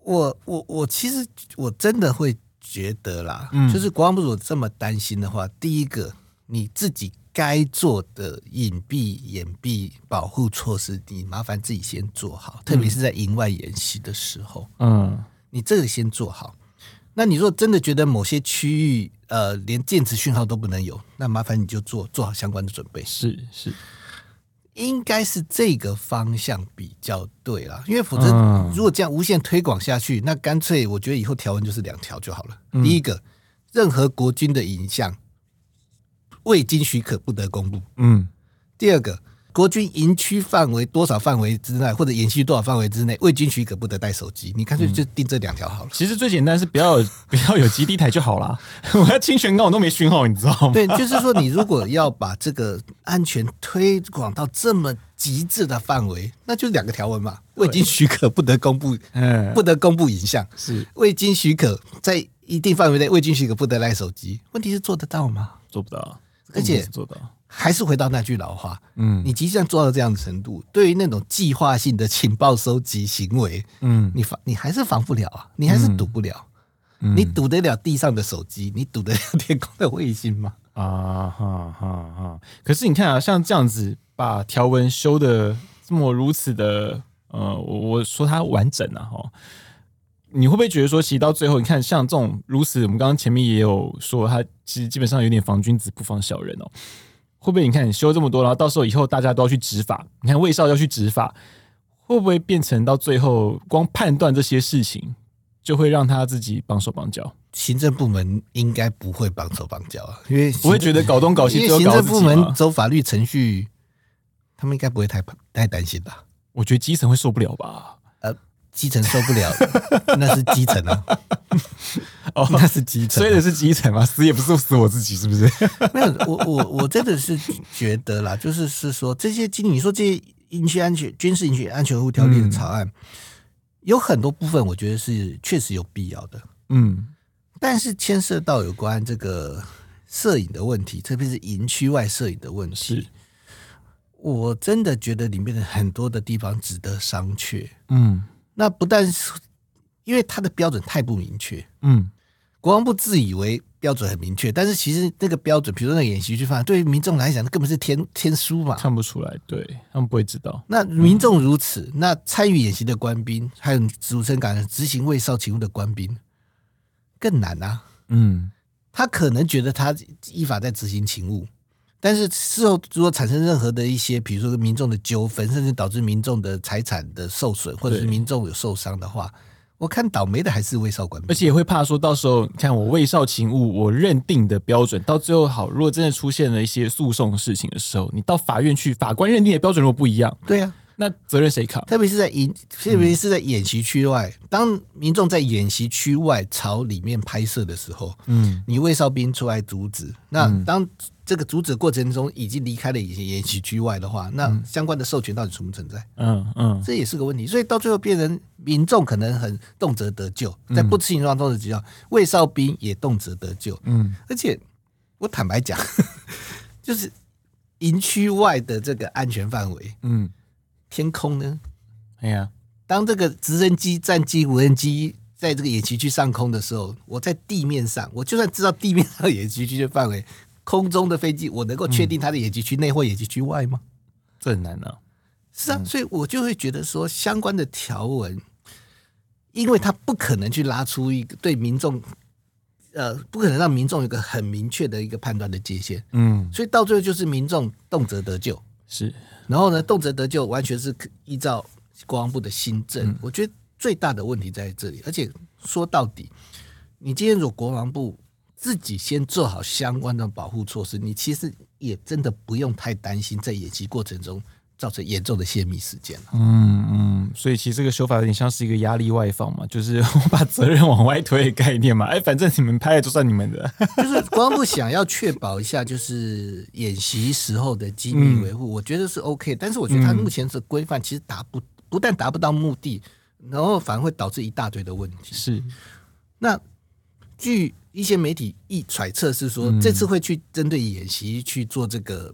我我我其实我真的会觉得啦，嗯，就是国防部如果这么担心的话，第一个你自己。该做的隐蔽、掩蔽、保护措施，你麻烦自己先做好，特别是在营外演习的时候。嗯，你这个先做好。那你若真的觉得某些区域呃连电磁讯号都不能有，那麻烦你就做做好相关的准备。是是，应该是这个方向比较对啦，因为否则如果这样无限推广下去，那干脆我觉得以后条文就是两条就好了。嗯、第一个，任何国军的影像未经许可不得公布。嗯。第二个。国军营区范围多少范围之内，或者演习多少范围之内，未经许可不得带手机。你干脆就定这两条好了。其实最简单是不要 不要有基地台就好了。我要清玄岗我都没讯号，你知道吗？对，就是说你如果要把这个安全推广到这么极致的范围，那就两个条文嘛：未经许可不得公布，嗯，不得公布影像；是未经许可在一定范围内，未经许可不得带手机。问题是做得到吗？做不到，而且做到。还是回到那句老话，嗯，你即将做到这样的程度，对于那种计划性的情报收集行为，嗯，你防你还是防不了啊，你还是堵不了，嗯，你堵得了地上的手机，你堵得了天空的卫星吗？啊 哈哈哈！可是你看啊，像这样子把条文修的这么如此的，呃，我我说它完整啊，哈，你会不会觉得说，其实到最后，你看像这种如此，我们刚刚前面也有说，他其实基本上有点防君子不防小人哦。会不会你看你修这么多，然后到时候以后大家都要去执法？你看魏少要去执法，会不会变成到最后光判断这些事情，就会让他自己绑手绑脚？行政部门应该不会绑手绑脚啊，因为不会觉得搞东搞西，行政部门走法律程序，他们应该不会太太担心吧？我觉得基层会受不了吧？基层受不了，那是基层啊。哦，那是基层，所以的是基层嘛，死也不是死我自己，是不是？没有，我我我真的是觉得啦，就是是说这些经你说这些营区安全、军事营区安全护条例的草案，嗯、有很多部分我觉得是确实有必要的。嗯，但是牵涉到有关这个摄影的问题，特别是营区外摄影的问题，我真的觉得里面的很多的地方值得商榷。嗯。那不但是因为他的标准太不明确，嗯，国防部自以为标准很明确，但是其实那个标准，比如说那个演习区范围，对于民众来讲，那根本是天天书嘛，看不出来，对他们不会知道。那民众如此，嗯、那参与演习的官兵，还有主持感执行卫哨勤务的官兵，更难啊。嗯，他可能觉得他依法在执行勤务。但是事后如果产生任何的一些，比如说民众的纠纷，甚至导致民众的财产的受损，或者是民众有受伤的话，我看倒霉的还是卫少官兵，而且也会怕说到时候，你看我卫少勤务，我认定的标准，到最后好，如果真的出现了一些诉讼事情的时候，你到法院去，法官认定的标准如果不一样，对呀、啊。那责任谁扛？特别是在演，特别是在演习区外，嗯、当民众在演习区外朝里面拍摄的时候，嗯，你卫哨兵出来阻止，那当这个阻止过程中已经离开了演演习区外的话，那相关的授权到底存不存在？嗯嗯，这也是个问题。所以到最后变成民众可能很动辄得救，在不知情状况中的急救，卫哨兵也动辄得救。嗯，而且我坦白讲，就是营区外的这个安全范围，嗯。天空呢？哎呀，当这个直升机、战机、无人机在这个野区区上空的时候，我在地面上，我就算知道地面上野区区的范围，空中的飞机，我能够确定它的野区区内或野区区外吗？这很难啊。是啊，所以我就会觉得说，相关的条文，因为它不可能去拉出一个对民众，呃，不可能让民众有一个很明确的一个判断的界限。嗯，所以到最后就是民众动辄得咎。是。然后呢，动辄得咎，完全是依照国防部的新政。嗯、我觉得最大的问题在这里。而且说到底，你今天如果国防部自己先做好相关的保护措施，你其实也真的不用太担心在演习过程中。造成严重的泄密事件。嗯嗯，所以其实这个修法有点像是一个压力外放嘛，就是我把责任往外推的概念嘛。哎，反正你们拍的就算你们的。就是国防部想要确保一下，就是演习时候的机密维护，嗯、我觉得是 OK。但是我觉得它目前的规范其实达不不但达不到目的，然后反而会导致一大堆的问题。是。那据一些媒体一揣测是说，嗯、这次会去针对演习去做这个。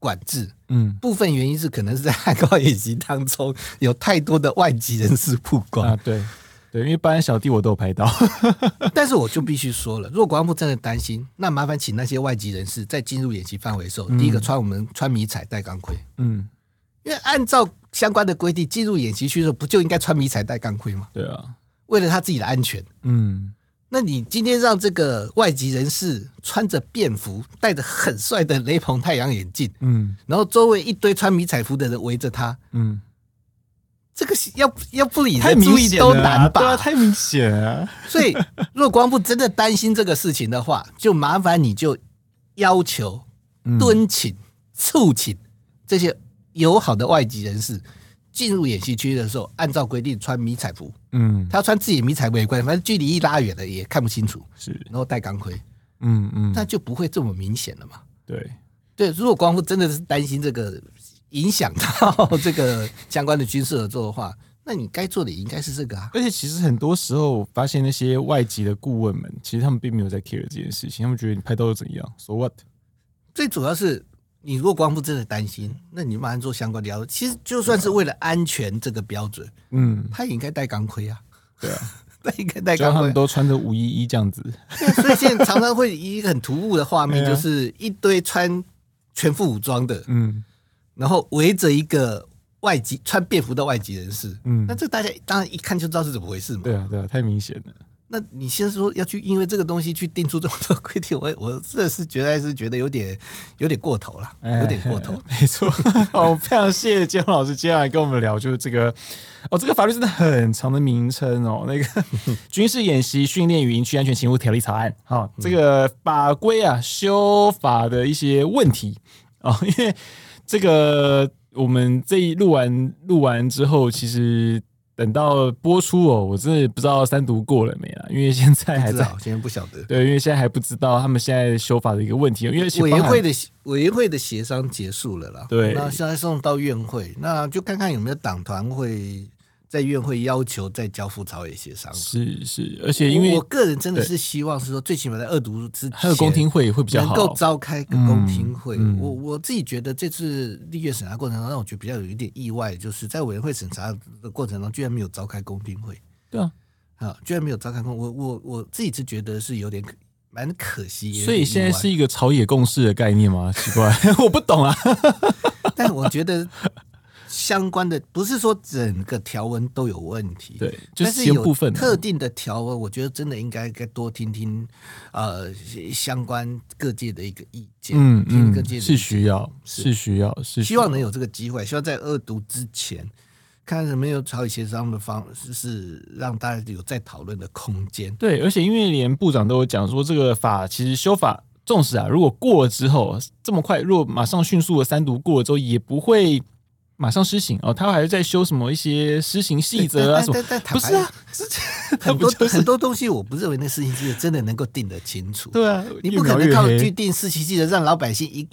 管制，嗯，部分原因是可能是在汉高演习当中有太多的外籍人士曝光。啊，对，对，因为班小弟我都有拍到，但是我就必须说了，如果国防部真的担心，那麻烦请那些外籍人士在进入演习范围的时候，嗯、第一个穿我们穿迷彩戴钢盔，嗯，因为按照相关的规定，进入演习区的时候不就应该穿迷彩戴钢盔吗？对啊，为了他自己的安全，嗯，那你今天让这个外籍人士穿着便服，戴着很帅的雷朋太阳眼镜，嗯然后周围一堆穿迷彩服的人围着他，嗯，这个要要不引太人注意都明显了啊难吧？对啊，太明显了。所以，如果国防部真的担心这个事情的话，就麻烦你就要求、嗯敦请、促请这些友好的外籍人士进入演习区的时候，按照规定穿迷彩服。嗯，他穿自己迷彩服也关系，反正距离一拉远了也看不清楚，是，然后戴钢盔，嗯嗯，那就不会这么明显了嘛。对，对，如果光复真的是担心这个影响到这个相关的军事合作的话，那你该做的也应该是这个啊。而且其实很多时候发现那些外籍的顾问们，其实他们并没有在 care 这件事情，他们觉得你拍到又怎样，so what？最主要是你如果光不真的担心，那你马上做相关的要求。其实就算是为了安全这个标准，嗯，他也应该戴钢盔啊。对啊，他应该戴就他们钢盔。都穿着五一一这样子，对所以现在常常会一个很突兀的画面，就是一堆穿全副武装的，嗯然后围着一个外籍穿便服的外籍人士。嗯那，这大家当然一看就知道是怎么回事嘛。对啊对啊，太明显了。那你先说要去因为这个东西去定出这么多规定，我我这是觉得是觉得有点有点过头了，有点过头。哎没错，好，非常谢谢姜老师接下来跟我们聊，就是这个哦，这个法律真的很长的名称哦，那个 军事演习训练与营区安全勤务条例草案，好、这个法规啊修法的一些问题啊、哦，因为这个我们这一录完录完之后，其实。等到播出哦，我真的不知道三读过了没啊，因为现在还在，现在不晓得。对，因为现在还不知道他们现在修法的一个问题，因为委员会的委员会的协商结束了啦，对，那现在送到院会，那就看看有没有党团会在院会要求再交付朝野协商。是是，而且因为我个人真的是希望是说，最起码在二读之前，还有公听会会比较好，能够召开个公听会。嗯嗯、我我自己觉得这次立院审查过程中，让我觉得比较有一点意外，就是在委员会审查的过程中，居然没有召开公听会。对啊，啊，居然没有召开公，我我我自己是觉得是有点蛮可惜。所以现在是一个朝野共识的概念吗？奇怪，我不懂啊。但我觉得。相关的不是说整个条文都有问题，对，就是、但是有特定的条文，我觉得真的应该该多听听呃相关各界的一个意见，嗯嗯各界的是需要是，是需要，是希望能有这个机会，希望在二读之前看有没有朝以协商的方式，是让大家有再讨论的空间。对，而且因为连部长都有讲说，这个法其实修法，纵使啊，如果过了之后这么快，如果马上迅速的三读过了之后，也不会。马上施行哦，他还是在修什么一些施行细则啊什么？但不是啊，很多很多东西，我不认为那施行细则真的能够定得清楚。对啊，你不可能靠去定施行细则，让老百姓一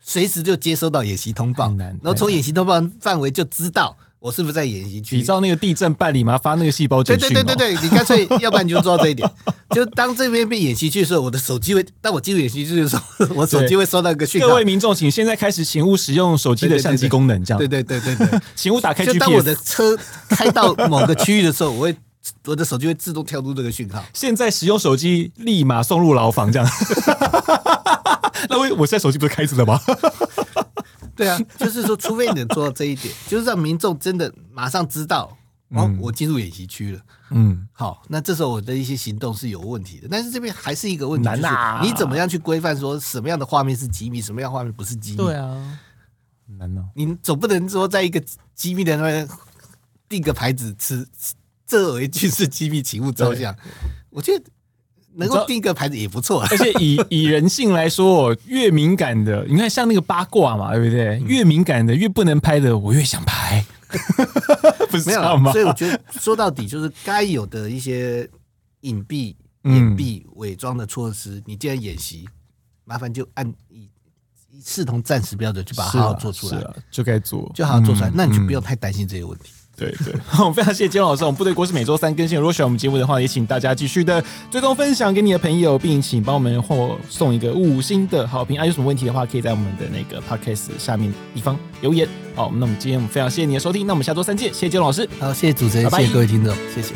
随时就接收到演习通报，然后从演习通报范围就知道我是不是在演习区。你知道那个地震办理吗？发那个细胞简讯。对对对对对，你干脆要不然你就做到这一点。就当这边被演习区的时候，我的手机会；当我进入演习区的时候，我手机会收到一个讯号。各位民众，请现在开始，请勿使用手机的相机功能，这样。对对对对对，请勿打开。就当我的车开到某个区域的时候，我会我的手机会自动跳出这个讯号。现在使用手机，立马送入牢房，这样。那我我现在手机不是开着的吗？对啊，就是说，除非你能做到这一点，就是让民众真的马上知道，哦，我进入演习区了。嗯，好，那这时候我的一些行动是有问题的。但是这边还是一个问题，难啊！你怎么样去规范说什么样的画面是机密，什么样画面不是机密？对啊，难啊！你总不能说在一个机密的那边定个牌子，此这为军事机密请勿照相。我觉得。能够定一个牌子也不错，而且以 以人性来说，越敏感的，你看像那个八卦嘛，对不对？越敏感的，越不能拍的，我越想拍。不是这样吗？所以我觉得说到底就是该有的一些隐蔽、隐蔽、伪装的措施，你既然演习，麻烦就按以视同暂时标准，去把它好好做出来，就该做，就好好做出来。那你就不用太担心这些问题。对对，好，非常谢谢建宏老师。我们部队锅是每周三更新。如果喜欢我们节目的话，也请大家继续的追踪分享给你的朋友，并请帮我们或送一个五星的好评。啊，有什么问题的话，可以在我们的那个 podcast 下面地方留言。好，那我们今天我们非常谢谢你的收听，那我们下周三见。谢谢建宏老师，好，谢谢主持人，拜拜谢谢各位听众，谢谢。